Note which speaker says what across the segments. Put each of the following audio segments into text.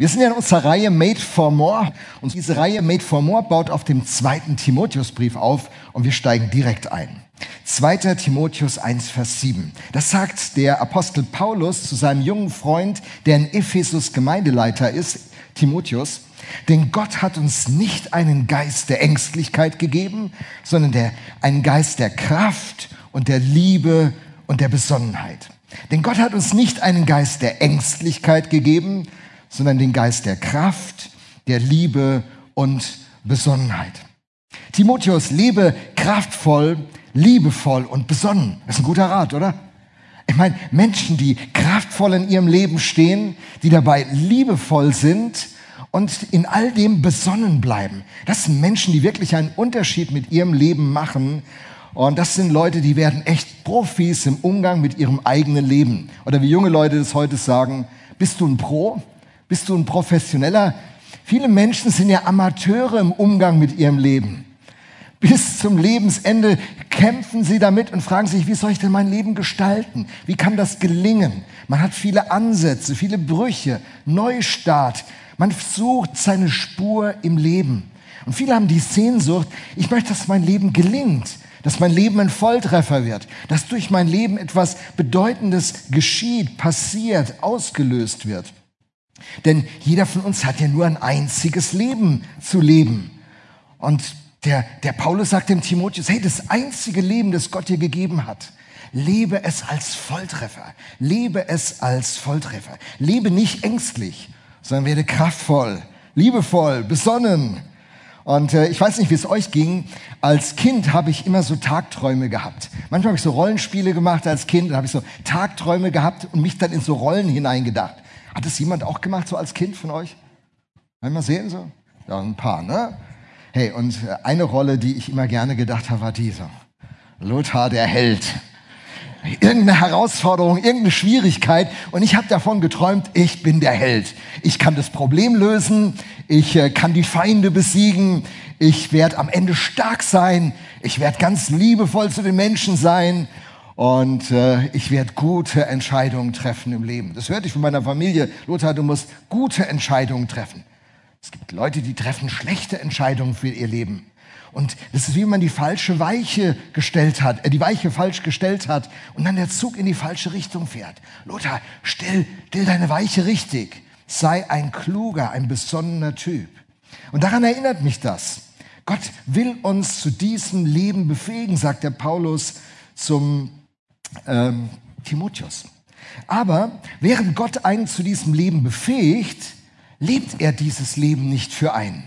Speaker 1: Wir sind ja in unserer Reihe Made for More und diese Reihe Made for More baut auf dem zweiten Timotheusbrief auf und wir steigen direkt ein. 2. Timotheus 1, Vers 7. Das sagt der Apostel Paulus zu seinem jungen Freund, der in Ephesus Gemeindeleiter ist, Timotheus. Denn Gott hat uns nicht einen Geist der Ängstlichkeit gegeben, sondern der, einen Geist der Kraft und der Liebe und der Besonnenheit. Denn Gott hat uns nicht einen Geist der Ängstlichkeit gegeben, sondern den Geist der Kraft, der Liebe und Besonnenheit. Timotheus, lebe kraftvoll, liebevoll und besonnen. Das ist ein guter Rat, oder? Ich meine, Menschen, die kraftvoll in ihrem Leben stehen, die dabei liebevoll sind und in all dem besonnen bleiben. Das sind Menschen, die wirklich einen Unterschied mit ihrem Leben machen. Und das sind Leute, die werden echt Profis im Umgang mit ihrem eigenen Leben. Oder wie junge Leute das heute sagen, bist du ein Pro? Bist du ein Professioneller? Viele Menschen sind ja Amateure im Umgang mit ihrem Leben. Bis zum Lebensende kämpfen sie damit und fragen sich, wie soll ich denn mein Leben gestalten? Wie kann das gelingen? Man hat viele Ansätze, viele Brüche, Neustart. Man sucht seine Spur im Leben. Und viele haben die Sehnsucht, ich möchte, dass mein Leben gelingt, dass mein Leben ein Volltreffer wird, dass durch mein Leben etwas Bedeutendes geschieht, passiert, ausgelöst wird. Denn jeder von uns hat ja nur ein einziges Leben zu leben. Und der, der Paulus sagt dem Timotheus, hey, das einzige Leben, das Gott dir gegeben hat, lebe es als Volltreffer. Lebe es als Volltreffer. Lebe nicht ängstlich, sondern werde kraftvoll, liebevoll, besonnen. Und äh, ich weiß nicht, wie es euch ging. Als Kind habe ich immer so Tagträume gehabt. Manchmal habe ich so Rollenspiele gemacht als Kind, dann habe ich so Tagträume gehabt und mich dann in so Rollen hineingedacht. Hat das jemand auch gemacht, so als Kind von euch? Mal sehen so? Ja, ein paar, ne? Hey, und äh, eine Rolle, die ich immer gerne gedacht habe, war diese. Lothar der Held. Irgendeine Herausforderung, irgendeine Schwierigkeit und ich habe davon geträumt, ich bin der Held. Ich kann das Problem lösen, ich äh, kann die Feinde besiegen, ich werde am Ende stark sein, ich werde ganz liebevoll zu den Menschen sein und äh, ich werde gute Entscheidungen treffen im Leben. Das hörte ich von meiner Familie. Lothar, du musst gute Entscheidungen treffen. Es gibt Leute, die treffen schlechte Entscheidungen für ihr Leben. Und das ist wie wenn man die falsche Weiche gestellt hat, äh, die Weiche falsch gestellt hat und dann der Zug in die falsche Richtung fährt. Lothar, stell, stell deine Weiche richtig. Sei ein kluger, ein besonnener Typ. Und daran erinnert mich das. Gott will uns zu diesem Leben befähigen, sagt der Paulus zum ähm, Timotheus. Aber während Gott einen zu diesem Leben befähigt, lebt er dieses Leben nicht für einen.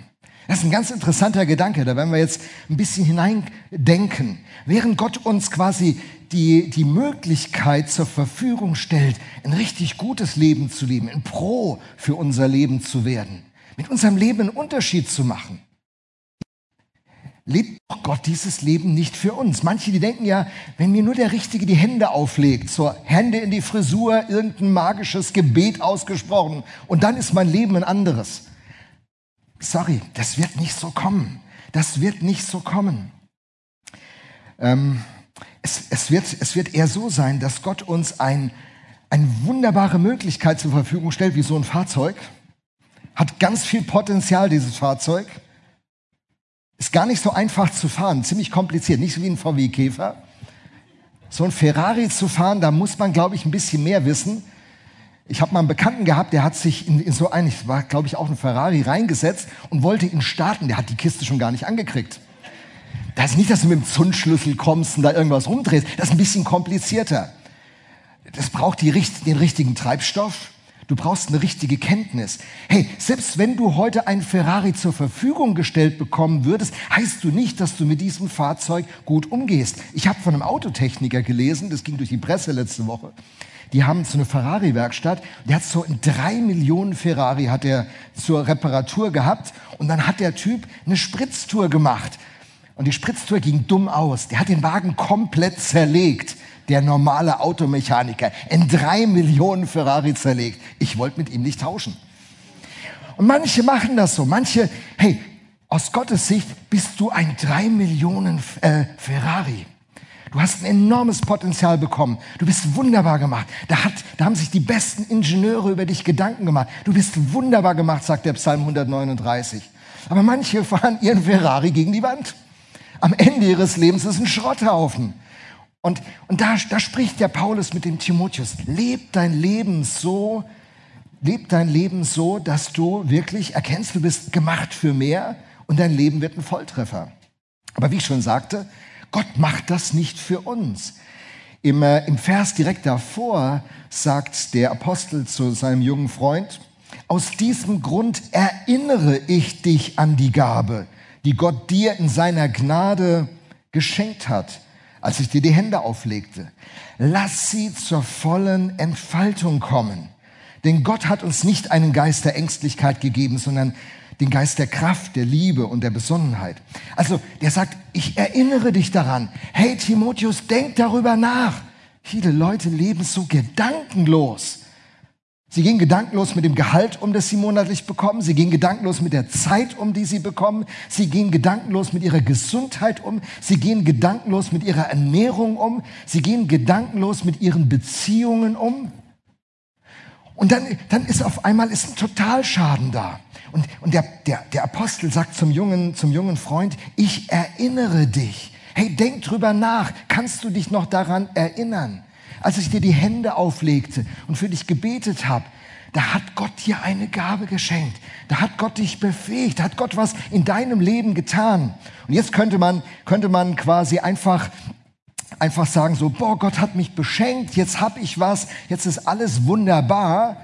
Speaker 1: Das ist ein ganz interessanter Gedanke, da werden wir jetzt ein bisschen hineindenken. Während Gott uns quasi die, die Möglichkeit zur Verfügung stellt, ein richtig gutes Leben zu leben, ein Pro für unser Leben zu werden, mit unserem Leben einen Unterschied zu machen, lebt Gott dieses Leben nicht für uns. Manche, die denken ja, wenn mir nur der Richtige die Hände auflegt, so Hände in die Frisur, irgendein magisches Gebet ausgesprochen und dann ist mein Leben ein anderes. Sorry, das wird nicht so kommen. Das wird nicht so kommen. Ähm, es, es, wird, es wird eher so sein, dass Gott uns ein, eine wunderbare Möglichkeit zur Verfügung stellt, wie so ein Fahrzeug. Hat ganz viel Potenzial, dieses Fahrzeug ist gar nicht so einfach zu fahren, ziemlich kompliziert, nicht so wie ein VW Käfer. So ein Ferrari zu fahren, da muss man, glaube ich, ein bisschen mehr wissen. Ich habe mal einen Bekannten gehabt, der hat sich in, in so ein, ich war, glaube ich, auch ein Ferrari reingesetzt und wollte ihn starten. Der hat die Kiste schon gar nicht angekriegt. Das ist nicht, dass du mit dem Zündschlüssel kommst und da irgendwas rumdrehst. Das ist ein bisschen komplizierter. Das braucht die, den richtigen Treibstoff. Du brauchst eine richtige Kenntnis. Hey, selbst wenn du heute ein Ferrari zur Verfügung gestellt bekommen würdest, heißt du nicht, dass du mit diesem Fahrzeug gut umgehst. Ich habe von einem Autotechniker gelesen, das ging durch die Presse letzte Woche. Die haben so eine Ferrari-Werkstatt. Der hat so drei Millionen Ferrari hat er zur Reparatur gehabt und dann hat der Typ eine Spritztour gemacht. Und die Spritztour ging dumm aus. Der hat den Wagen komplett zerlegt der normale Automechaniker in drei Millionen Ferrari zerlegt. Ich wollte mit ihm nicht tauschen. Und manche machen das so. Manche, hey, aus Gottes Sicht bist du ein drei Millionen äh, Ferrari. Du hast ein enormes Potenzial bekommen. Du bist wunderbar gemacht. Da, hat, da haben sich die besten Ingenieure über dich Gedanken gemacht. Du bist wunderbar gemacht, sagt der Psalm 139. Aber manche fahren ihren Ferrari gegen die Wand. Am Ende ihres Lebens ist ein Schrotthaufen. Und, und da, da spricht der Paulus mit dem Timotheus. Leb dein Leben so, leb dein Leben so, dass du wirklich erkennst, du bist gemacht für mehr und dein Leben wird ein Volltreffer. Aber wie ich schon sagte, Gott macht das nicht für uns. Im, äh, Im Vers direkt davor sagt der Apostel zu seinem jungen Freund, aus diesem Grund erinnere ich dich an die Gabe, die Gott dir in seiner Gnade geschenkt hat als ich dir die Hände auflegte. Lass sie zur vollen Entfaltung kommen. Denn Gott hat uns nicht einen Geist der Ängstlichkeit gegeben, sondern den Geist der Kraft, der Liebe und der Besonnenheit. Also der sagt, ich erinnere dich daran. Hey Timotheus, denk darüber nach. Viele Leute leben so gedankenlos. Sie gehen gedankenlos mit dem Gehalt um, das sie monatlich bekommen. Sie gehen gedankenlos mit der Zeit um, die sie bekommen. Sie gehen gedankenlos mit ihrer Gesundheit um. Sie gehen gedankenlos mit ihrer Ernährung um. Sie gehen gedankenlos mit ihren Beziehungen um. Und dann, dann ist auf einmal ist ein Totalschaden da. Und, und der, der, der Apostel sagt zum jungen, zum jungen Freund, ich erinnere dich. Hey, denk drüber nach. Kannst du dich noch daran erinnern? Als ich dir die Hände auflegte und für dich gebetet habe, da hat Gott dir eine Gabe geschenkt. Da hat Gott dich befähigt. Da hat Gott was in deinem Leben getan. Und jetzt könnte man, könnte man quasi einfach, einfach sagen so, boah, Gott hat mich beschenkt. Jetzt habe ich was. Jetzt ist alles wunderbar.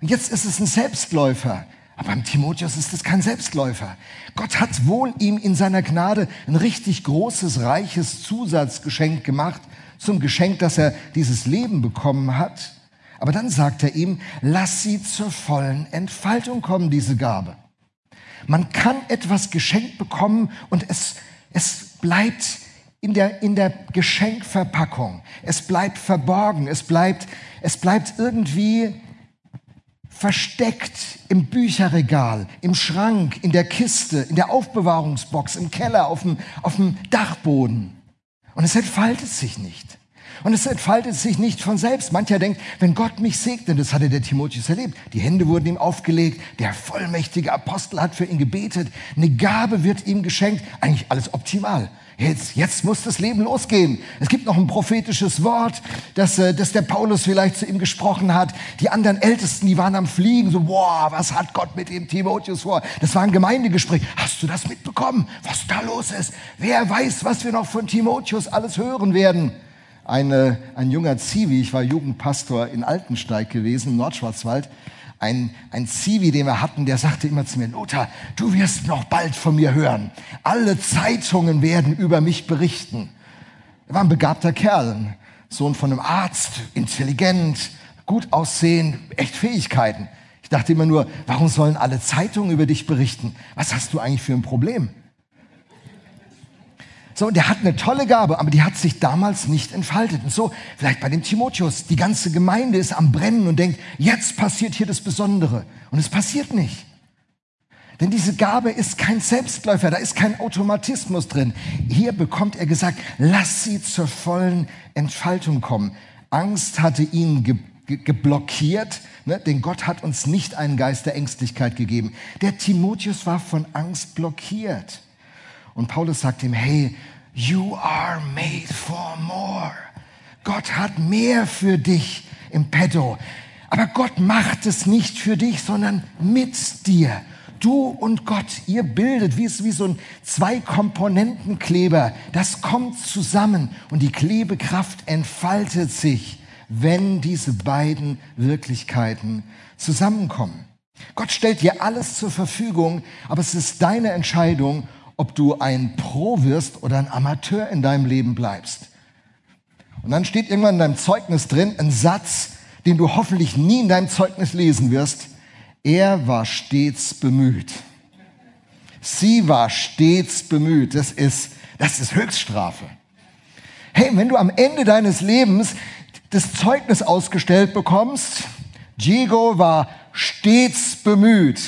Speaker 1: Und jetzt ist es ein Selbstläufer. Aber beim Timotheus ist es kein Selbstläufer. Gott hat wohl ihm in seiner Gnade ein richtig großes, reiches Zusatzgeschenk gemacht zum Geschenk, dass er dieses Leben bekommen hat. Aber dann sagt er ihm, lass sie zur vollen Entfaltung kommen, diese Gabe. Man kann etwas geschenkt bekommen und es, es bleibt in der, in der Geschenkverpackung. Es bleibt verborgen. Es bleibt, es bleibt irgendwie versteckt im Bücherregal, im Schrank, in der Kiste, in der Aufbewahrungsbox, im Keller, auf dem, auf dem Dachboden. Und es entfaltet sich nicht. Und es entfaltet sich nicht von selbst. Mancher denkt, wenn Gott mich segnet, das hatte der Timotheus erlebt. Die Hände wurden ihm aufgelegt, der vollmächtige Apostel hat für ihn gebetet, eine Gabe wird ihm geschenkt, eigentlich alles optimal. Jetzt, jetzt muss das Leben losgehen. Es gibt noch ein prophetisches Wort, das, äh, das der Paulus vielleicht zu ihm gesprochen hat. Die anderen Ältesten, die waren am Fliegen, so, boah, was hat Gott mit dem Timotheus vor? Das war ein Gemeindegespräch. Hast du das mitbekommen, was da los ist? Wer weiß, was wir noch von Timotheus alles hören werden? Eine, ein junger Zivi, ich war Jugendpastor in Altensteig gewesen, im Nordschwarzwald, ein, ein Zivi, den wir hatten, der sagte immer zu mir, Lothar, du wirst noch bald von mir hören. Alle Zeitungen werden über mich berichten. Er war ein begabter Kerl, Sohn von einem Arzt, intelligent, gut aussehen, echt Fähigkeiten. Ich dachte immer nur, warum sollen alle Zeitungen über dich berichten? Was hast du eigentlich für ein Problem? So, der hat eine tolle Gabe, aber die hat sich damals nicht entfaltet. Und so, vielleicht bei dem Timotheus, die ganze Gemeinde ist am Brennen und denkt, jetzt passiert hier das Besondere. Und es passiert nicht. Denn diese Gabe ist kein Selbstläufer, da ist kein Automatismus drin. Hier bekommt er gesagt, lass sie zur vollen Entfaltung kommen. Angst hatte ihn ge ge geblockiert, ne? denn Gott hat uns nicht einen Geist der Ängstlichkeit gegeben. Der Timotheus war von Angst blockiert. Und Paulus sagt ihm, hey, you are made for more. Gott hat mehr für dich im Petto. Aber Gott macht es nicht für dich, sondern mit dir. Du und Gott, ihr bildet wie, wie so ein Zwei-Komponenten-Kleber. Das kommt zusammen und die Klebekraft entfaltet sich, wenn diese beiden Wirklichkeiten zusammenkommen. Gott stellt dir alles zur Verfügung, aber es ist deine Entscheidung, ob du ein Pro wirst oder ein Amateur in deinem Leben bleibst. Und dann steht irgendwann in deinem Zeugnis drin ein Satz, den du hoffentlich nie in deinem Zeugnis lesen wirst. Er war stets bemüht. Sie war stets bemüht. Das ist, das ist Höchststrafe. Hey, wenn du am Ende deines Lebens das Zeugnis ausgestellt bekommst, Diego war stets bemüht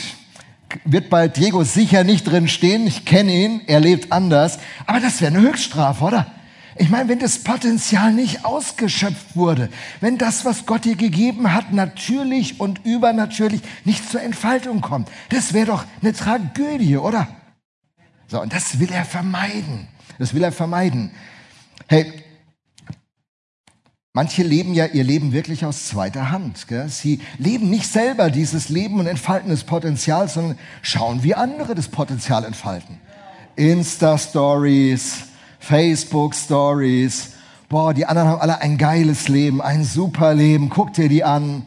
Speaker 1: wird bei Diego sicher nicht drin stehen. Ich kenne ihn, er lebt anders. Aber das wäre eine Höchststrafe, oder? Ich meine, wenn das Potenzial nicht ausgeschöpft wurde, wenn das, was Gott dir gegeben hat, natürlich und übernatürlich nicht zur Entfaltung kommt, das wäre doch eine Tragödie, oder? So, und das will er vermeiden. Das will er vermeiden. Hey, Manche leben ja ihr Leben wirklich aus zweiter Hand. Gell? Sie leben nicht selber dieses Leben und entfalten das Potenzial, sondern schauen, wie andere das Potenzial entfalten. Insta-Stories, Facebook-Stories. Boah, die anderen haben alle ein geiles Leben, ein super Leben. Guck dir die an.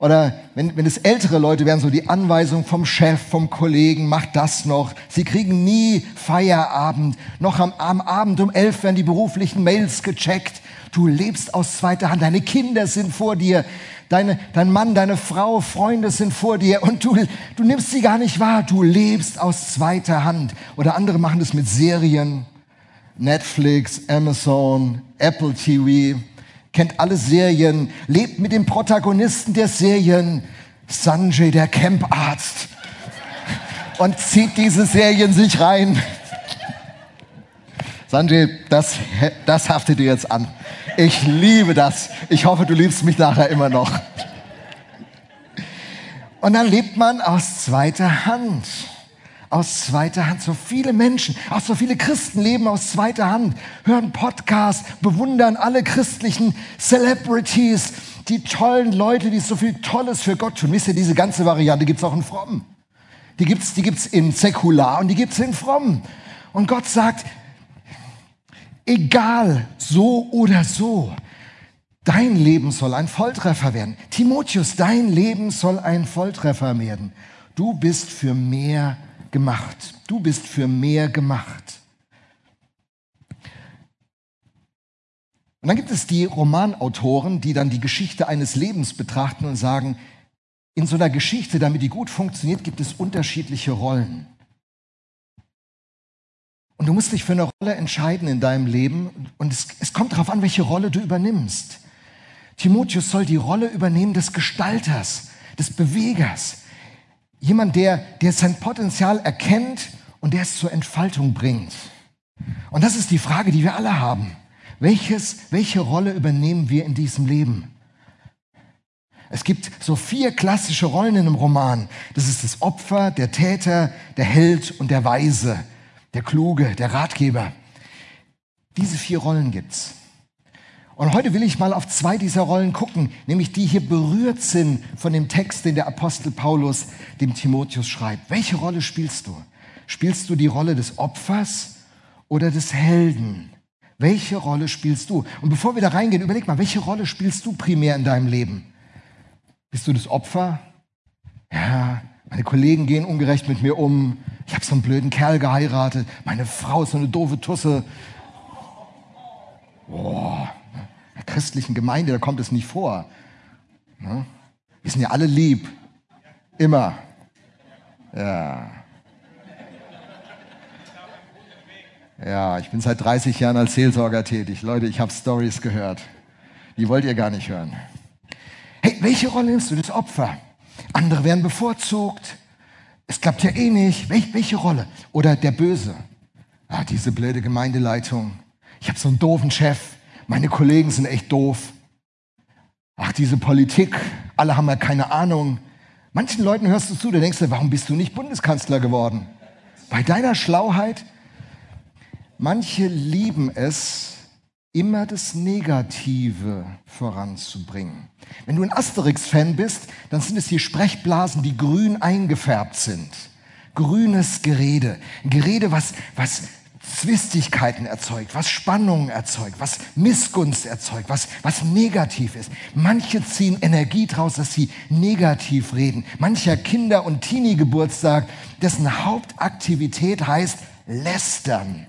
Speaker 1: Oder wenn, wenn es ältere Leute wären, so die Anweisung vom Chef, vom Kollegen, mach das noch. Sie kriegen nie Feierabend. Noch am, am Abend um elf werden die beruflichen Mails gecheckt. Du lebst aus zweiter Hand. Deine Kinder sind vor dir. Deine, dein Mann, deine Frau, Freunde sind vor dir und du, du nimmst sie gar nicht wahr. Du lebst aus zweiter Hand. Oder andere machen das mit Serien. Netflix, Amazon, Apple TV. Kennt alle Serien. Lebt mit dem Protagonisten der Serien. Sanjay, der Camparzt. Und zieht diese Serien sich rein. Sanjay, das, das haftet dir jetzt an. Ich liebe das. Ich hoffe, du liebst mich nachher immer noch. Und dann lebt man aus zweiter Hand. Aus zweiter Hand. So viele Menschen, auch so viele Christen leben aus zweiter Hand, hören Podcasts, bewundern alle christlichen Celebrities, die tollen Leute, die so viel Tolles für Gott tun. Wisst ihr, diese ganze Variante gibt es auch in Fromm. Die gibt es die gibt's in Säkular und die gibt es in Fromm. Und Gott sagt, Egal, so oder so. Dein Leben soll ein Volltreffer werden. Timotheus, dein Leben soll ein Volltreffer werden. Du bist für mehr gemacht. Du bist für mehr gemacht. Und dann gibt es die Romanautoren, die dann die Geschichte eines Lebens betrachten und sagen, in so einer Geschichte, damit die gut funktioniert, gibt es unterschiedliche Rollen. Und du musst dich für eine Rolle entscheiden in deinem Leben. Und es, es kommt darauf an, welche Rolle du übernimmst. Timotheus soll die Rolle übernehmen des Gestalters, des Bewegers. Jemand, der, der sein Potenzial erkennt und der es zur Entfaltung bringt. Und das ist die Frage, die wir alle haben. Welches, welche Rolle übernehmen wir in diesem Leben? Es gibt so vier klassische Rollen in einem Roman. Das ist das Opfer, der Täter, der Held und der Weise der Kluge, der Ratgeber. Diese vier Rollen gibt's. Und heute will ich mal auf zwei dieser Rollen gucken, nämlich die hier berührt sind von dem Text, den der Apostel Paulus dem Timotheus schreibt. Welche Rolle spielst du? Spielst du die Rolle des Opfers oder des Helden? Welche Rolle spielst du? Und bevor wir da reingehen, überleg mal, welche Rolle spielst du primär in deinem Leben? Bist du das Opfer? Ja, meine Kollegen gehen ungerecht mit mir um. Ich habe so einen blöden Kerl geheiratet. Meine Frau ist so eine doofe Tusse. Boah, in der christlichen Gemeinde, da kommt es nicht vor. Ne? Wir sind ja alle lieb. Immer. Ja. Ja, ich bin seit 30 Jahren als Seelsorger tätig. Leute, ich habe Stories gehört. Die wollt ihr gar nicht hören. Hey, welche Rolle nimmst du? Das Opfer. Andere werden bevorzugt. Es klappt ja eh nicht. Wel welche Rolle? Oder der Böse. Ah, diese blöde Gemeindeleitung. Ich habe so einen doofen Chef. Meine Kollegen sind echt doof. Ach, diese Politik. Alle haben ja keine Ahnung. Manchen Leuten hörst du zu, da denkst du, warum bist du nicht Bundeskanzler geworden? Bei deiner Schlauheit. Manche lieben es, immer das Negative voranzubringen. Wenn du ein Asterix-Fan bist, dann sind es die Sprechblasen, die grün eingefärbt sind. Grünes Gerede. Gerede, was, was Zwistigkeiten erzeugt, was Spannungen erzeugt, was Missgunst erzeugt, was, was negativ ist. Manche ziehen Energie draus, dass sie negativ reden. Mancher Kinder- und Teenie-Geburtstag, dessen Hauptaktivität heißt lästern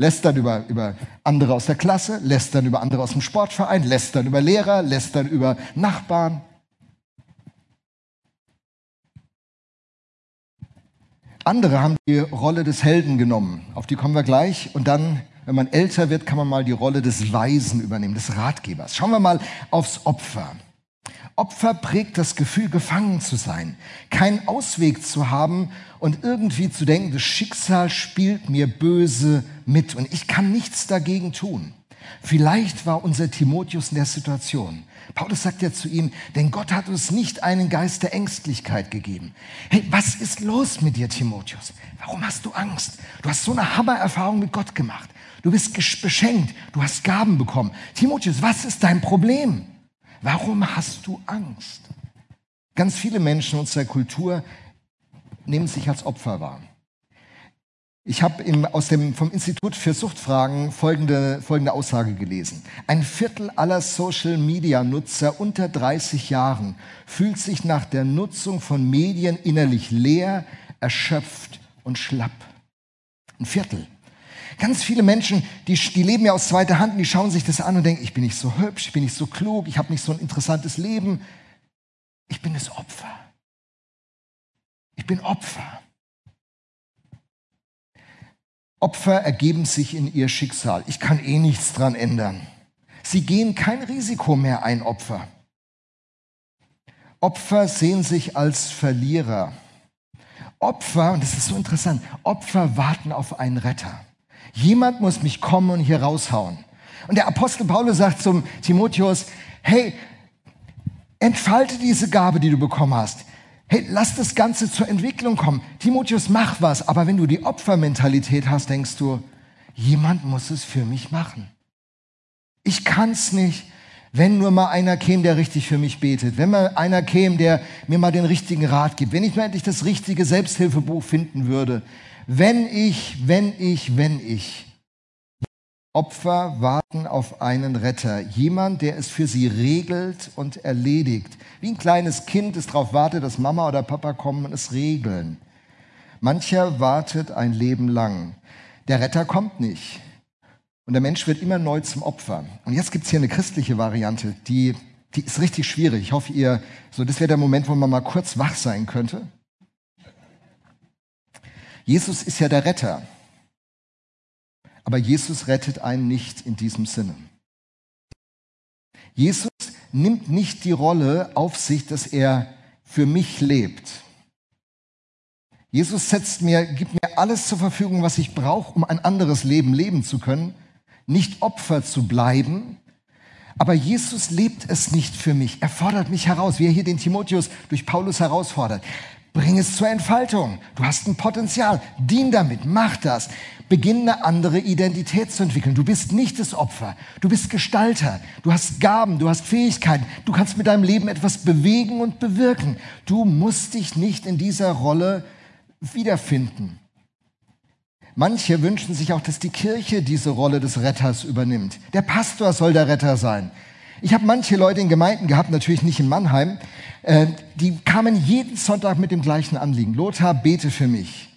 Speaker 1: lästern über, über andere aus der Klasse, lästern über andere aus dem Sportverein, lästern über Lehrer, lästern über Nachbarn. Andere haben die Rolle des Helden genommen, auf die kommen wir gleich. Und dann, wenn man älter wird, kann man mal die Rolle des Weisen übernehmen, des Ratgebers. Schauen wir mal aufs Opfer. Opfer prägt das Gefühl, gefangen zu sein, keinen Ausweg zu haben und irgendwie zu denken, das Schicksal spielt mir böse mit und ich kann nichts dagegen tun. Vielleicht war unser Timotheus in der Situation. Paulus sagt ja zu ihm, denn Gott hat uns nicht einen Geist der Ängstlichkeit gegeben. Hey, was ist los mit dir, Timotheus? Warum hast du Angst? Du hast so eine Hammererfahrung mit Gott gemacht. Du bist beschenkt. Du hast Gaben bekommen. Timotheus, was ist dein Problem? Warum hast du Angst? Ganz viele Menschen unserer Kultur nehmen sich als Opfer wahr. Ich habe aus dem, vom Institut für Suchtfragen folgende, folgende Aussage gelesen. Ein Viertel aller Social-Media-Nutzer unter 30 Jahren fühlt sich nach der Nutzung von Medien innerlich leer, erschöpft und schlapp. Ein Viertel. Ganz viele Menschen, die, die leben ja aus zweiter Hand, die schauen sich das an und denken, ich bin nicht so hübsch, ich bin nicht so klug, ich habe nicht so ein interessantes Leben. Ich bin das Opfer. Ich bin Opfer. Opfer ergeben sich in ihr Schicksal. Ich kann eh nichts dran ändern. Sie gehen kein Risiko mehr ein, Opfer. Opfer sehen sich als Verlierer. Opfer, und das ist so interessant, Opfer warten auf einen Retter. Jemand muss mich kommen und hier raushauen. Und der Apostel Paulus sagt zum Timotheus, hey, entfalte diese Gabe, die du bekommen hast. Hey, lass das Ganze zur Entwicklung kommen. Timotheus, mach was. Aber wenn du die Opfermentalität hast, denkst du, jemand muss es für mich machen. Ich kann's nicht. Wenn nur mal einer käme, der richtig für mich betet. Wenn mal einer käme, der mir mal den richtigen Rat gibt. Wenn ich mir endlich das richtige Selbsthilfebuch finden würde. Wenn ich, wenn ich, wenn ich. Opfer warten auf einen Retter, jemand, der es für sie regelt und erledigt. Wie ein kleines Kind, das darauf wartet, dass Mama oder Papa kommen und es regeln. Mancher wartet ein Leben lang. Der Retter kommt nicht. Und der Mensch wird immer neu zum Opfer. Und jetzt gibt es hier eine christliche Variante, die, die ist richtig schwierig. Ich hoffe, ihr, so das wäre der Moment, wo man mal kurz wach sein könnte. Jesus ist ja der Retter. Aber Jesus rettet einen nicht in diesem Sinne. Jesus nimmt nicht die Rolle auf sich, dass er für mich lebt. Jesus setzt mir, gibt mir alles zur Verfügung, was ich brauche, um ein anderes Leben leben zu können, nicht Opfer zu bleiben. Aber Jesus lebt es nicht für mich. Er fordert mich heraus, wie er hier den Timotheus durch Paulus herausfordert. Bring es zur Entfaltung. Du hast ein Potenzial. Dien damit. Mach das. Beginn eine andere Identität zu entwickeln. Du bist nicht das Opfer. Du bist Gestalter. Du hast Gaben. Du hast Fähigkeiten. Du kannst mit deinem Leben etwas bewegen und bewirken. Du musst dich nicht in dieser Rolle wiederfinden. Manche wünschen sich auch, dass die Kirche diese Rolle des Retters übernimmt. Der Pastor soll der Retter sein. Ich habe manche Leute in Gemeinden gehabt, natürlich nicht in Mannheim, die kamen jeden Sonntag mit dem gleichen Anliegen. Lothar, bete für mich.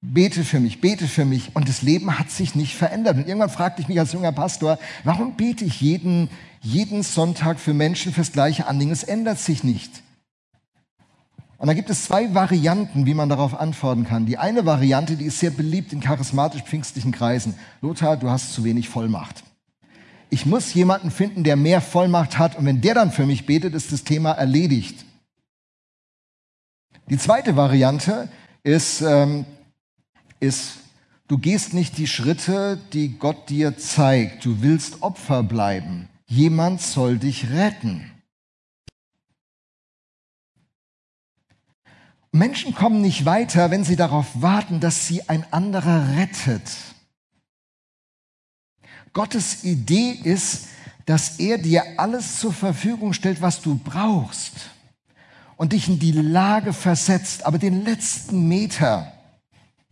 Speaker 1: Bete für mich, bete für mich. Und das Leben hat sich nicht verändert. Und irgendwann fragte ich mich als junger Pastor, warum bete ich jeden, jeden Sonntag für Menschen fürs gleiche Anliegen? Es ändert sich nicht. Und da gibt es zwei Varianten, wie man darauf antworten kann. Die eine Variante, die ist sehr beliebt in charismatisch-pfingstlichen Kreisen. Lothar, du hast zu wenig Vollmacht ich muss jemanden finden, der mehr Vollmacht hat und wenn der dann für mich betet, ist das Thema erledigt. Die zweite Variante ist, ähm, ist, du gehst nicht die Schritte, die Gott dir zeigt. Du willst Opfer bleiben. Jemand soll dich retten. Menschen kommen nicht weiter, wenn sie darauf warten, dass sie ein anderer rettet. Gottes Idee ist, dass er dir alles zur Verfügung stellt, was du brauchst und dich in die Lage versetzt. Aber den letzten Meter,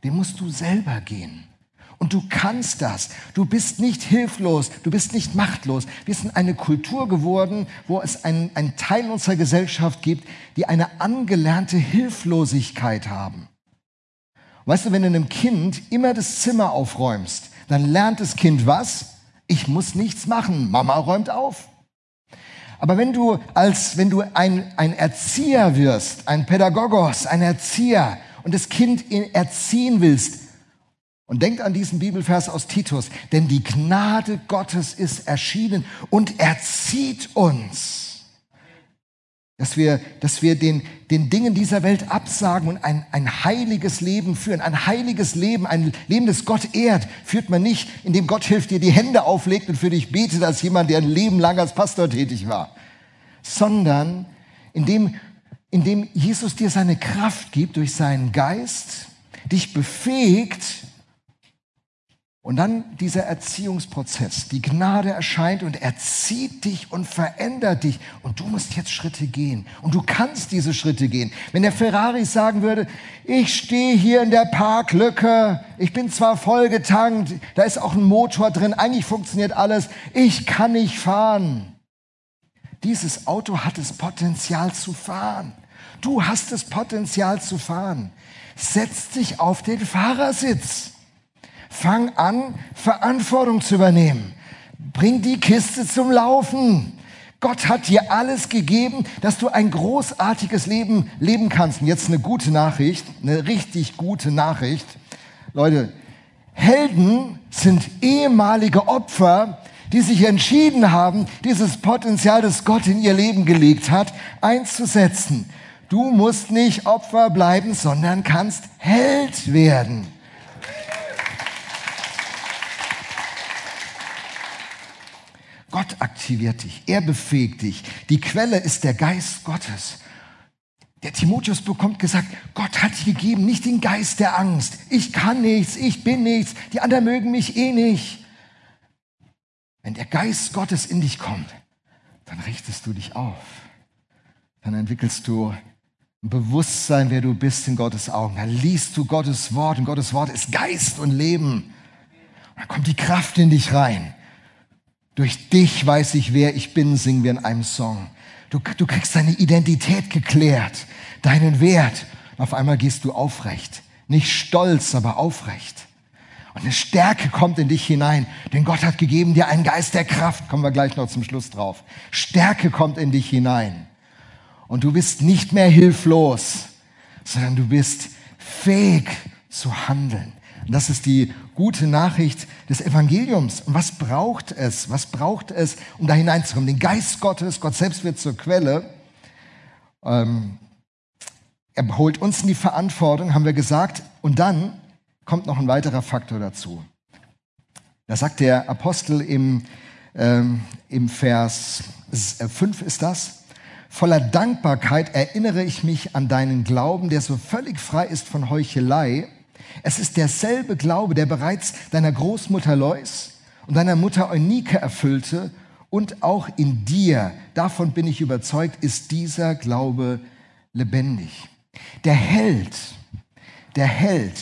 Speaker 1: den musst du selber gehen. Und du kannst das. Du bist nicht hilflos, du bist nicht machtlos. Wir sind eine Kultur geworden, wo es einen, einen Teil unserer Gesellschaft gibt, die eine angelernte Hilflosigkeit haben. Weißt du, wenn du einem Kind immer das Zimmer aufräumst, dann lernt das Kind was? Ich muss nichts machen. Mama räumt auf. Aber wenn du als, wenn du ein, ein Erzieher wirst, ein Pädagogos, ein Erzieher und das Kind erziehen willst, und denkt an diesen Bibelvers aus Titus, denn die Gnade Gottes ist erschienen und erzieht uns. Dass wir, dass wir den, den Dingen dieser Welt absagen und ein, ein heiliges Leben führen. Ein heiliges Leben, ein Leben, das Gott ehrt, führt man nicht, indem Gott hilft, dir die Hände auflegt und für dich betet als jemand, der ein Leben lang als Pastor tätig war. Sondern indem, indem Jesus dir seine Kraft gibt durch seinen Geist, dich befähigt, und dann dieser Erziehungsprozess. Die Gnade erscheint und erzieht dich und verändert dich. Und du musst jetzt Schritte gehen. Und du kannst diese Schritte gehen. Wenn der Ferrari sagen würde, ich stehe hier in der Parklücke, ich bin zwar voll getankt, da ist auch ein Motor drin, eigentlich funktioniert alles, ich kann nicht fahren. Dieses Auto hat das Potenzial zu fahren. Du hast das Potenzial zu fahren. Setz dich auf den Fahrersitz. Fang an, Verantwortung zu übernehmen. Bring die Kiste zum Laufen. Gott hat dir alles gegeben, dass du ein großartiges Leben leben kannst. Und jetzt eine gute Nachricht, eine richtig gute Nachricht. Leute, Helden sind ehemalige Opfer, die sich entschieden haben, dieses Potenzial, das Gott in ihr Leben gelegt hat, einzusetzen. Du musst nicht Opfer bleiben, sondern kannst Held werden. Gott aktiviert dich, er befähigt dich. Die Quelle ist der Geist Gottes. Der Timotheus bekommt gesagt, Gott hat dir gegeben, nicht den Geist der Angst. Ich kann nichts, ich bin nichts, die anderen mögen mich eh nicht. Wenn der Geist Gottes in dich kommt, dann richtest du dich auf. Dann entwickelst du ein Bewusstsein, wer du bist in Gottes Augen. Dann liest du Gottes Wort und Gottes Wort ist Geist und Leben. Und dann kommt die Kraft in dich rein. Durch dich weiß ich, wer ich bin, singen wir in einem Song. Du, du kriegst deine Identität geklärt, deinen Wert. Und auf einmal gehst du aufrecht. Nicht stolz, aber aufrecht. Und eine Stärke kommt in dich hinein, denn Gott hat gegeben dir einen Geist der Kraft. Kommen wir gleich noch zum Schluss drauf. Stärke kommt in dich hinein. Und du bist nicht mehr hilflos, sondern du bist fähig zu handeln. Das ist die gute Nachricht des Evangeliums. Und was braucht es? Was braucht es, um da hineinzukommen? Den Geist Gottes, Gott selbst wird zur Quelle. Ähm, er holt uns in die Verantwortung, haben wir gesagt. Und dann kommt noch ein weiterer Faktor dazu. Da sagt der Apostel im, ähm, im Vers 5 ist das. Voller Dankbarkeit erinnere ich mich an deinen Glauben, der so völlig frei ist von Heuchelei es ist derselbe Glaube, der bereits deiner Großmutter Lois und deiner Mutter Eunike erfüllte und auch in dir, davon bin ich überzeugt, ist dieser Glaube lebendig. Der Held, der Held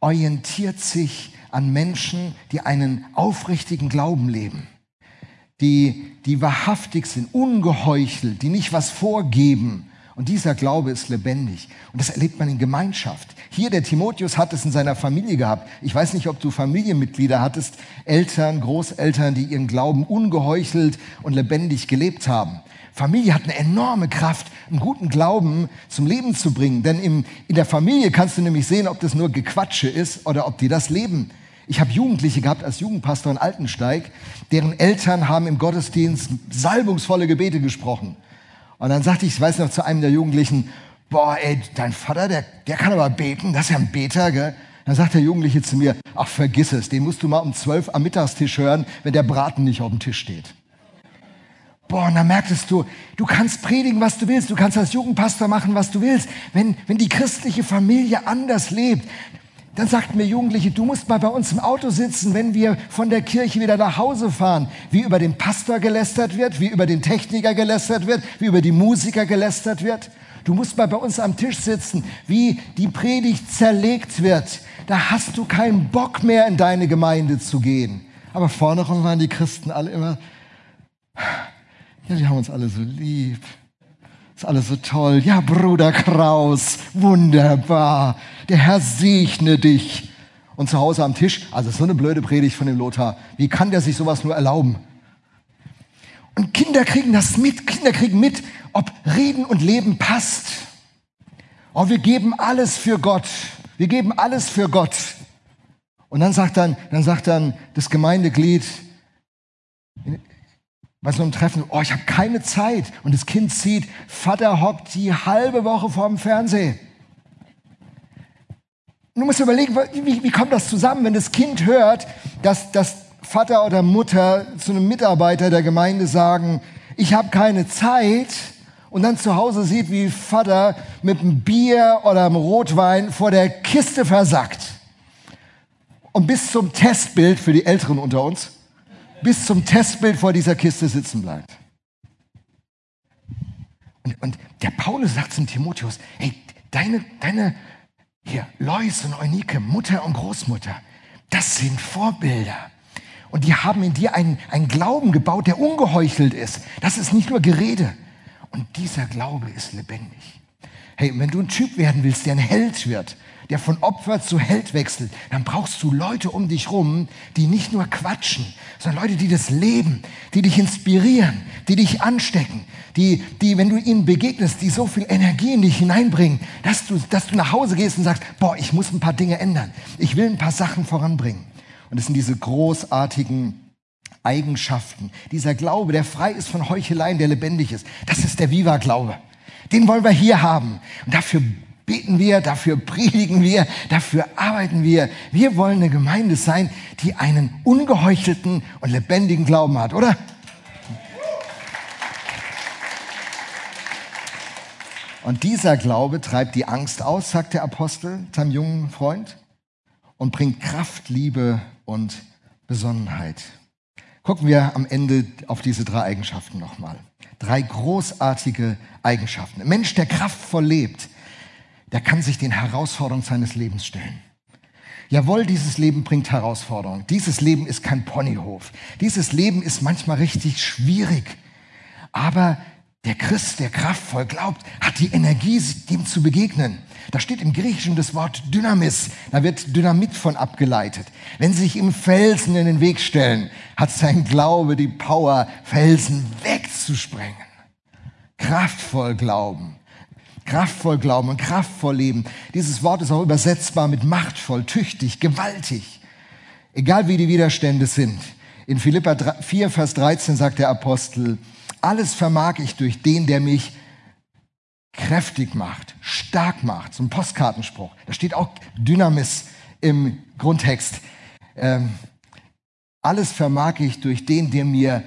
Speaker 1: orientiert sich an Menschen, die einen aufrichtigen Glauben leben, die, die wahrhaftig sind, ungeheuchelt, die nicht was vorgeben, und dieser Glaube ist lebendig. Und das erlebt man in Gemeinschaft. Hier, der Timotheus hat es in seiner Familie gehabt. Ich weiß nicht, ob du Familienmitglieder hattest, Eltern, Großeltern, die ihren Glauben ungeheuchelt und lebendig gelebt haben. Familie hat eine enorme Kraft, einen guten Glauben zum Leben zu bringen. Denn im, in der Familie kannst du nämlich sehen, ob das nur Gequatsche ist oder ob die das leben. Ich habe Jugendliche gehabt als Jugendpastor in Altensteig, deren Eltern haben im Gottesdienst salbungsvolle Gebete gesprochen. Und dann sagte ich, ich weiß noch zu einem der Jugendlichen, boah, ey, dein Vater, der, der kann aber beten, das ist ja ein Beter, gell? Dann sagt der Jugendliche zu mir, ach, vergiss es, den musst du mal um zwölf am Mittagstisch hören, wenn der Braten nicht auf dem Tisch steht. Boah, und dann merktest du, du kannst predigen, was du willst, du kannst als Jugendpastor machen, was du willst. Wenn, wenn die christliche Familie anders lebt, dann sagten mir Jugendliche, du musst mal bei uns im Auto sitzen, wenn wir von der Kirche wieder nach Hause fahren. Wie über den Pastor gelästert wird, wie über den Techniker gelästert wird, wie über die Musiker gelästert wird. Du musst mal bei uns am Tisch sitzen, wie die Predigt zerlegt wird. Da hast du keinen Bock mehr in deine Gemeinde zu gehen. Aber vorne waren die Christen alle immer, ja, die haben uns alle so lieb. Ist alles so toll. Ja, Bruder Kraus, wunderbar. Der Herr segne dich. Und zu Hause am Tisch, also so eine blöde Predigt von dem Lothar. Wie kann der sich sowas nur erlauben? Und Kinder kriegen das mit. Kinder kriegen mit, ob Reden und Leben passt. Oh, wir geben alles für Gott. Wir geben alles für Gott. Und dann sagt dann, dann sagt dann das Gemeindeglied, bei so einem Treffen, oh, ich habe keine Zeit. Und das Kind sieht, Vater hockt die halbe Woche vorm Fernsehen. Du musst überlegen, wie, wie kommt das zusammen, wenn das Kind hört, dass, dass Vater oder Mutter zu einem Mitarbeiter der Gemeinde sagen, ich habe keine Zeit und dann zu Hause sieht, wie Vater mit einem Bier oder einem Rotwein vor der Kiste versackt. Und bis zum Testbild für die Älteren unter uns, bis zum Testbild vor dieser Kiste sitzen bleibt. Und, und der Paulus sagt zum Timotheus, hey, deine, deine, hier, Lois und Eunike, Mutter und Großmutter, das sind Vorbilder. Und die haben in dir einen, einen Glauben gebaut, der ungeheuchelt ist. Das ist nicht nur Gerede. Und dieser Glaube ist lebendig. Hey, wenn du ein Typ werden willst, der ein Held wird, der von Opfer zu Held wechselt, dann brauchst du Leute um dich rum, die nicht nur quatschen, sondern Leute, die das leben, die dich inspirieren, die dich anstecken, die, die, wenn du ihnen begegnest, die so viel Energie in dich hineinbringen, dass du, dass du nach Hause gehst und sagst, boah, ich muss ein paar Dinge ändern. Ich will ein paar Sachen voranbringen. Und es sind diese großartigen Eigenschaften. Dieser Glaube, der frei ist von Heucheleien, der lebendig ist. Das ist der Viva-Glaube. Den wollen wir hier haben. Und dafür beten wir, dafür predigen wir, dafür arbeiten wir. Wir wollen eine Gemeinde sein, die einen ungeheuchelten und lebendigen Glauben hat, oder? Und dieser Glaube treibt die Angst aus, sagt der Apostel seinem jungen Freund, und bringt Kraft, Liebe und Besonnenheit. Gucken wir am Ende auf diese drei Eigenschaften nochmal. Drei großartige Eigenschaften. Ein Mensch, der kraftvoll lebt, der kann sich den Herausforderungen seines Lebens stellen. Jawohl, dieses Leben bringt Herausforderungen. Dieses Leben ist kein Ponyhof. Dieses Leben ist manchmal richtig schwierig. Aber der Christ, der kraftvoll glaubt, hat die Energie, dem zu begegnen. Da steht im Griechischen das Wort Dynamis. Da wird Dynamit von abgeleitet. Wenn sie sich im Felsen in den Weg stellen, hat sein Glaube die Power, Felsen wegzusprengen. Kraftvoll glauben. Kraftvoll glauben und kraftvoll leben. Dieses Wort ist auch übersetzbar mit machtvoll, tüchtig, gewaltig. Egal wie die Widerstände sind. In Philippa 4, Vers 13 sagt der Apostel, alles vermag ich durch den, der mich kräftig macht, stark macht. So ein Postkartenspruch. Da steht auch Dynamis im Grundtext. Ähm, alles vermag ich durch den, der mir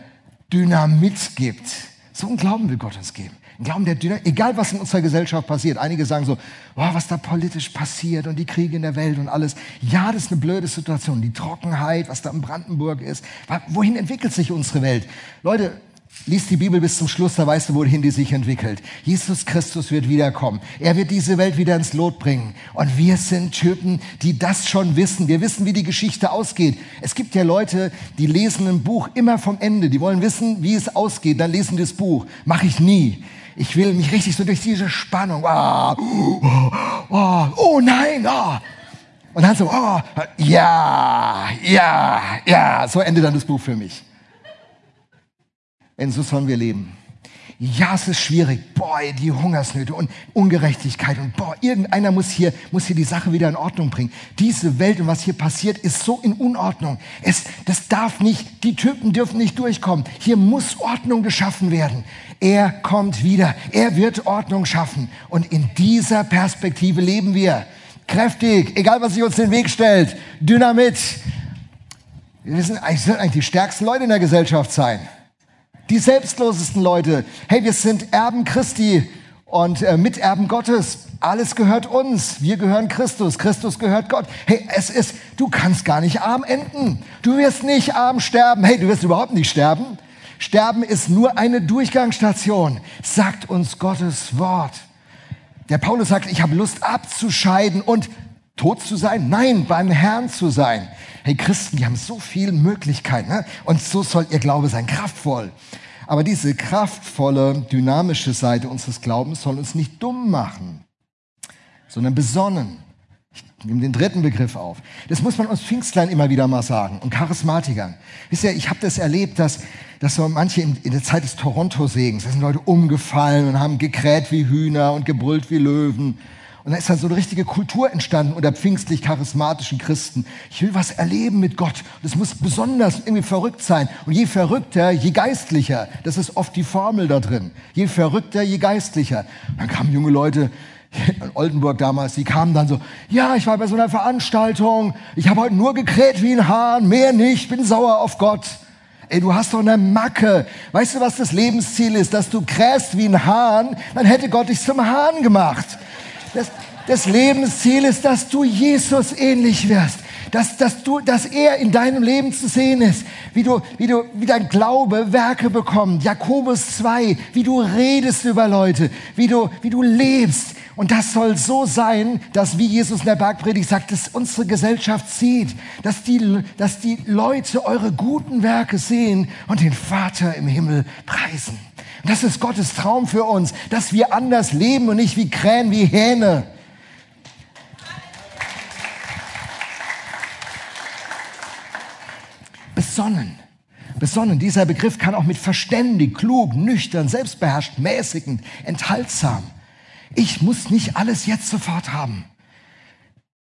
Speaker 1: Dynamit gibt. So einen Glauben will Gott uns geben. Glauben, der Dynamit, egal was in unserer Gesellschaft passiert. Einige sagen so, oh, was da politisch passiert und die Kriege in der Welt und alles. Ja, das ist eine blöde Situation. Die Trockenheit, was da in Brandenburg ist. Wohin entwickelt sich unsere Welt? Leute, Lies die Bibel bis zum Schluss, da weißt du, wohin die sich entwickelt. Jesus Christus wird wiederkommen. Er wird diese Welt wieder ins Lot bringen. Und wir sind Typen, die das schon wissen. Wir wissen, wie die Geschichte ausgeht. Es gibt ja Leute, die lesen ein Buch immer vom Ende. Die wollen wissen, wie es ausgeht. Dann lesen die das Buch. Mache ich nie. Ich will mich richtig so durch diese Spannung. Oh, oh, oh, oh nein, oh. Und dann so, oh, ja, ja, ja. So endet dann das Buch für mich. Denn so sollen wir leben. Ja, es ist schwierig. Boah, die Hungersnöte und Ungerechtigkeit und boah, irgendeiner muss hier, muss hier die Sache wieder in Ordnung bringen. Diese Welt und was hier passiert, ist so in Unordnung. Es, das darf nicht, die Typen dürfen nicht durchkommen. Hier muss Ordnung geschaffen werden. Er kommt wieder. Er wird Ordnung schaffen. Und in dieser Perspektive leben wir. Kräftig, egal was sich uns den Weg stellt. Dynamit. Wir sind eigentlich, sind eigentlich die stärksten Leute in der Gesellschaft sein die selbstlosesten Leute. Hey, wir sind Erben Christi und äh, Miterben Gottes. Alles gehört uns. Wir gehören Christus. Christus gehört Gott. Hey, es ist, du kannst gar nicht arm enden. Du wirst nicht arm sterben. Hey, du wirst überhaupt nicht sterben. Sterben ist nur eine Durchgangsstation, sagt uns Gottes Wort. Der Paulus sagt, ich habe Lust abzuscheiden und tot zu sein? Nein, beim Herrn zu sein. Hey, Christen, die haben so viele Möglichkeiten. Ne? Und so soll ihr Glaube sein, kraftvoll. Aber diese kraftvolle, dynamische Seite unseres Glaubens soll uns nicht dumm machen, sondern besonnen. Ich nehme den dritten Begriff auf. Das muss man uns Pfingstlein immer wieder mal sagen und Charismatikern. Wisst ihr, ich habe das erlebt, dass, dass so manche in, in der Zeit des Toronto-Segens, da sind Leute umgefallen und haben gekräht wie Hühner und gebrüllt wie Löwen. Und da ist dann so eine richtige Kultur entstanden unter pfingstlich-charismatischen Christen. Ich will was erleben mit Gott. Das muss besonders irgendwie verrückt sein. Und je verrückter, je geistlicher. Das ist oft die Formel da drin. Je verrückter, je geistlicher. Dann kamen junge Leute in Oldenburg damals, die kamen dann so, ja, ich war bei so einer Veranstaltung, ich habe heute nur gekräht wie ein Hahn, mehr nicht, bin sauer auf Gott. Ey, du hast doch eine Macke. Weißt du, was das Lebensziel ist? Dass du krähst wie ein Hahn, dann hätte Gott dich zum Hahn gemacht. Das, das Lebensziel ist, dass du Jesus ähnlich wirst. Dass, dass, du, dass er in deinem Leben zu sehen ist, wie, du, wie, du, wie dein Glaube Werke bekommt. Jakobus 2, wie du redest über Leute, wie du, wie du lebst. Und das soll so sein, dass, wie Jesus in der Bergpredigt sagt, dass unsere Gesellschaft sieht, dass die, dass die Leute eure guten Werke sehen und den Vater im Himmel preisen. Das ist Gottes Traum für uns, dass wir anders leben und nicht wie Krähen, wie Hähne. Besonnen. Besonnen. Dieser Begriff kann auch mit verständig, klug, nüchtern, selbstbeherrscht, mäßigend, enthaltsam. Ich muss nicht alles jetzt sofort haben.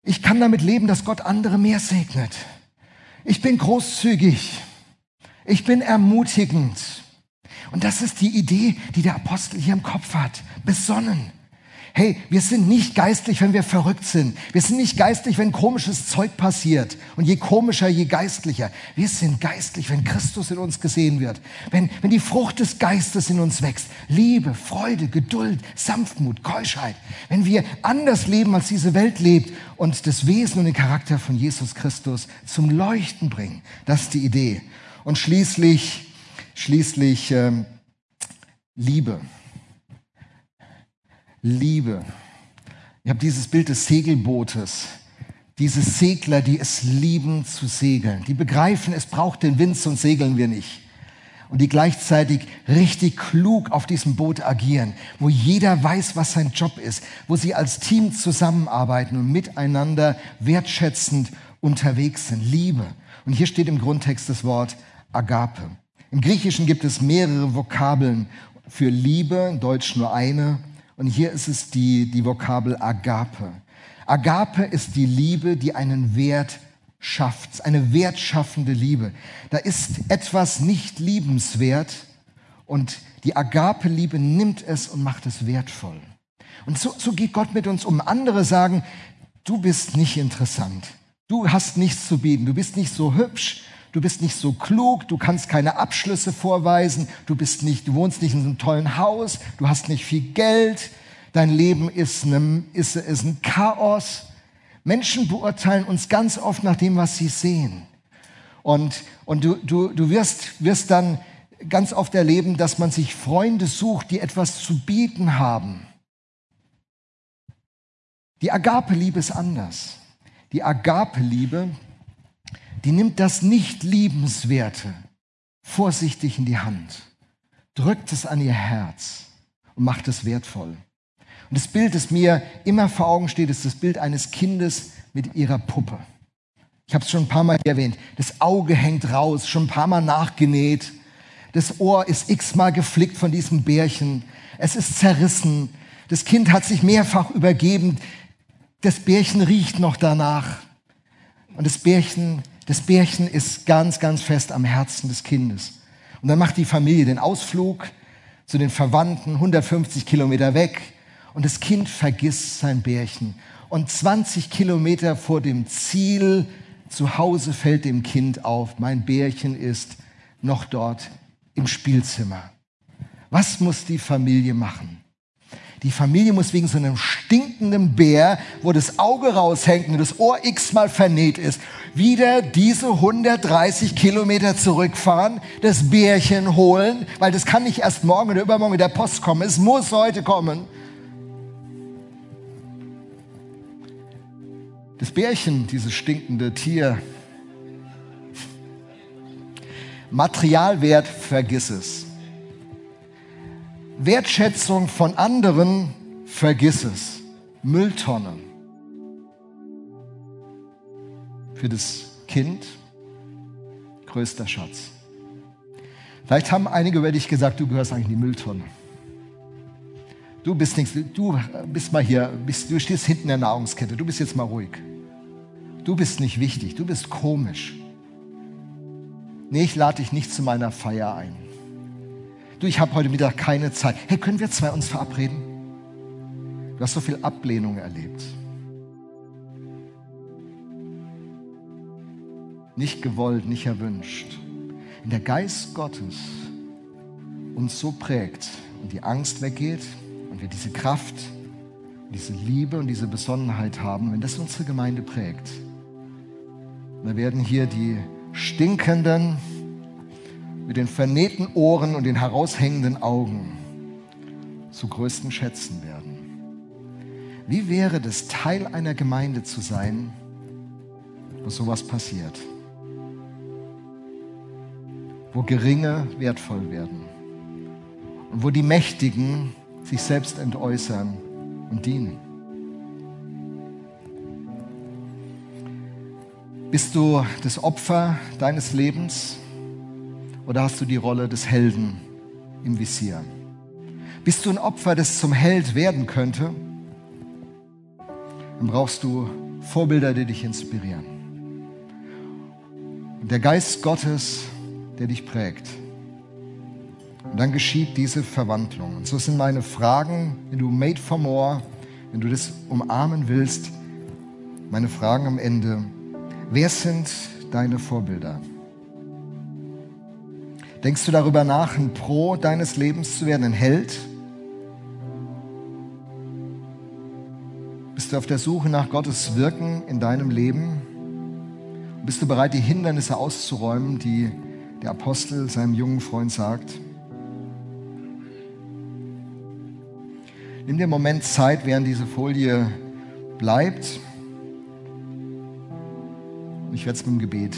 Speaker 1: Ich kann damit leben, dass Gott andere mehr segnet. Ich bin großzügig. Ich bin ermutigend. Und das ist die Idee, die der Apostel hier im Kopf hat. Besonnen. Hey, wir sind nicht geistlich, wenn wir verrückt sind. Wir sind nicht geistlich, wenn komisches Zeug passiert. Und je komischer, je geistlicher. Wir sind geistlich, wenn Christus in uns gesehen wird. Wenn, wenn die Frucht des Geistes in uns wächst. Liebe, Freude, Geduld, Sanftmut, Keuschheit. Wenn wir anders leben, als diese Welt lebt und das Wesen und den Charakter von Jesus Christus zum Leuchten bringen. Das ist die Idee. Und schließlich, schließlich ähm, Liebe. Liebe. Ich habe dieses Bild des Segelbootes. Diese Segler, die es lieben zu segeln. Die begreifen, es braucht den Wind, sonst segeln wir nicht. Und die gleichzeitig richtig klug auf diesem Boot agieren, wo jeder weiß, was sein Job ist, wo sie als Team zusammenarbeiten und miteinander wertschätzend unterwegs sind. Liebe. Und hier steht im Grundtext das Wort Agape. Im Griechischen gibt es mehrere Vokabeln für Liebe, in Deutsch nur eine. Und hier ist es die, die Vokabel Agape. Agape ist die Liebe, die einen Wert schafft, eine wertschaffende Liebe. Da ist etwas nicht liebenswert und die Agape-Liebe nimmt es und macht es wertvoll. Und so, so geht Gott mit uns um. Andere sagen, du bist nicht interessant. Du hast nichts zu bieten. Du bist nicht so hübsch du bist nicht so klug, du kannst keine Abschlüsse vorweisen, du bist nicht, du wohnst nicht in einem tollen Haus, du hast nicht viel Geld, dein Leben ist, eine, ist, ist ein Chaos. Menschen beurteilen uns ganz oft nach dem, was sie sehen. Und, und du, du, du wirst, wirst dann ganz oft erleben, dass man sich Freunde sucht, die etwas zu bieten haben. Die Agape-Liebe ist anders. Die Agape-Liebe die nimmt das Nicht-Liebenswerte vorsichtig in die Hand, drückt es an ihr Herz und macht es wertvoll. Und das Bild, das mir immer vor Augen steht, ist das Bild eines Kindes mit ihrer Puppe. Ich habe es schon ein paar Mal erwähnt. Das Auge hängt raus, schon ein paar Mal nachgenäht. Das Ohr ist x-mal geflickt von diesem Bärchen. Es ist zerrissen. Das Kind hat sich mehrfach übergeben. Das Bärchen riecht noch danach. Und das Bärchen das Bärchen ist ganz, ganz fest am Herzen des Kindes. Und dann macht die Familie den Ausflug zu den Verwandten, 150 Kilometer weg. Und das Kind vergisst sein Bärchen. Und 20 Kilometer vor dem Ziel zu Hause fällt dem Kind auf, mein Bärchen ist noch dort im Spielzimmer. Was muss die Familie machen? Die Familie muss wegen so einem stinkenden Bär, wo das Auge raushängt und das Ohr x-mal vernäht ist, wieder diese 130 Kilometer zurückfahren, das Bärchen holen, weil das kann nicht erst morgen oder übermorgen mit der Post kommen. Es muss heute kommen. Das Bärchen, dieses stinkende Tier, Materialwert, vergiss es. Wertschätzung von anderen, vergiss es. Mülltonne. Für das Kind größter Schatz. Vielleicht haben einige über dich gesagt, du gehörst eigentlich in die Mülltonne. Du bist nichts, du bist mal hier, bist, du stehst hinten in der Nahrungskette, du bist jetzt mal ruhig. Du bist nicht wichtig, du bist komisch. Nee, ich lade dich nicht zu meiner Feier ein. Du, ich habe heute Mittag keine Zeit. Hey, können wir zwei uns verabreden? Du hast so viel Ablehnung erlebt. Nicht gewollt, nicht erwünscht. Wenn der Geist Gottes uns so prägt und die Angst weggeht und wir diese Kraft, diese Liebe und diese Besonnenheit haben, wenn das unsere Gemeinde prägt, dann werden hier die stinkenden, mit den vernähten Ohren und den heraushängenden Augen zu größten Schätzen werden. Wie wäre das, Teil einer Gemeinde zu sein, wo sowas passiert? Wo Geringe wertvoll werden und wo die Mächtigen sich selbst entäußern und dienen. Bist du das Opfer deines Lebens oder hast du die Rolle des Helden im Visier? Bist du ein Opfer, das zum Held werden könnte? Dann brauchst du Vorbilder, die dich inspirieren. Und der Geist Gottes, der dich prägt. Und dann geschieht diese Verwandlung. Und so sind meine Fragen, wenn du Made for More, wenn du das umarmen willst, meine Fragen am Ende. Wer sind deine Vorbilder? Denkst du darüber nach, ein Pro deines Lebens zu werden, ein Held? Bist du auf der Suche nach Gottes Wirken in deinem Leben? Bist du bereit, die Hindernisse auszuräumen, die der Apostel seinem jungen Freund sagt? Nimm dir einen Moment Zeit, während diese Folie bleibt. Ich werde es mit dem Gebet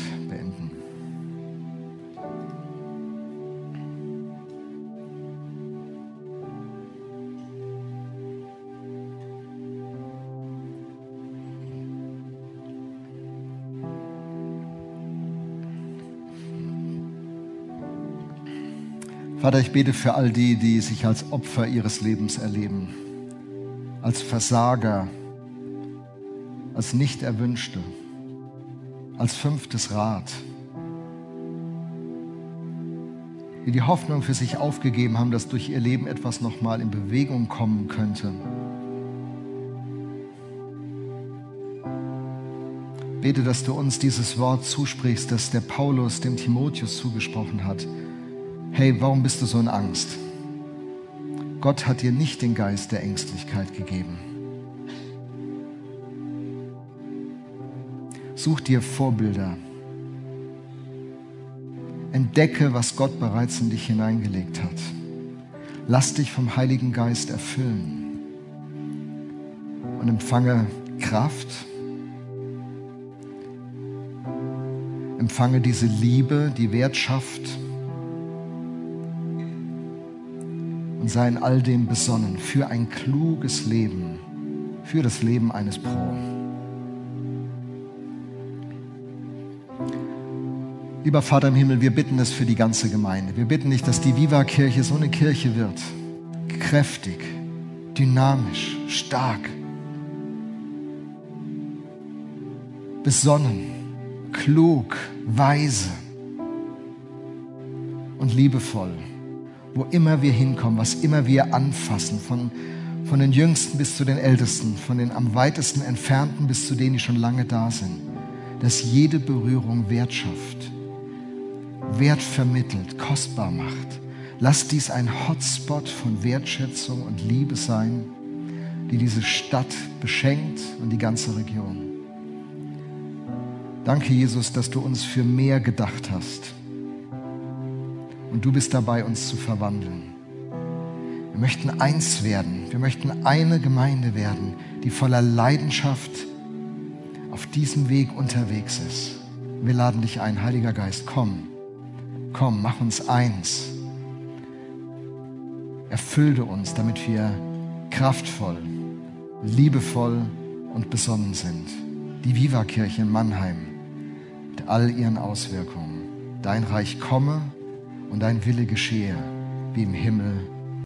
Speaker 1: Vater, ich bete für all die, die sich als Opfer ihres Lebens erleben, als Versager, als Nicht-Erwünschte als fünftes Rad, die die Hoffnung für sich aufgegeben haben, dass durch ihr Leben etwas nochmal in Bewegung kommen könnte. Bete, dass du uns dieses Wort zusprichst, das der Paulus dem Timotheus zugesprochen hat. Hey, warum bist du so in Angst? Gott hat dir nicht den Geist der Ängstlichkeit gegeben. Such dir Vorbilder. Entdecke, was Gott bereits in dich hineingelegt hat. Lass dich vom Heiligen Geist erfüllen und empfange Kraft. Empfange diese Liebe, die Wert sei in all dem besonnen für ein kluges Leben, für das Leben eines Pro. Lieber Vater im Himmel, wir bitten es für die ganze Gemeinde. Wir bitten nicht, dass die Viva-Kirche so eine Kirche wird. Kräftig, dynamisch, stark, besonnen, klug, weise und liebevoll. Wo immer wir hinkommen, was immer wir anfassen, von, von den Jüngsten bis zu den Ältesten, von den am weitesten Entfernten bis zu denen, die schon lange da sind, dass jede Berührung Wert schafft Wert vermittelt, kostbar macht. Lass dies ein Hotspot von Wertschätzung und Liebe sein, die diese Stadt beschenkt und die ganze Region. Danke, Jesus, dass du uns für mehr gedacht hast. Und du bist dabei, uns zu verwandeln. Wir möchten eins werden. Wir möchten eine Gemeinde werden, die voller Leidenschaft auf diesem Weg unterwegs ist. Wir laden dich ein, Heiliger Geist, komm komm, mach uns eins. Erfüllte uns, damit wir kraftvoll, liebevoll und besonnen sind. Die Viva-Kirche in Mannheim mit all ihren Auswirkungen. Dein Reich komme und dein Wille geschehe, wie im Himmel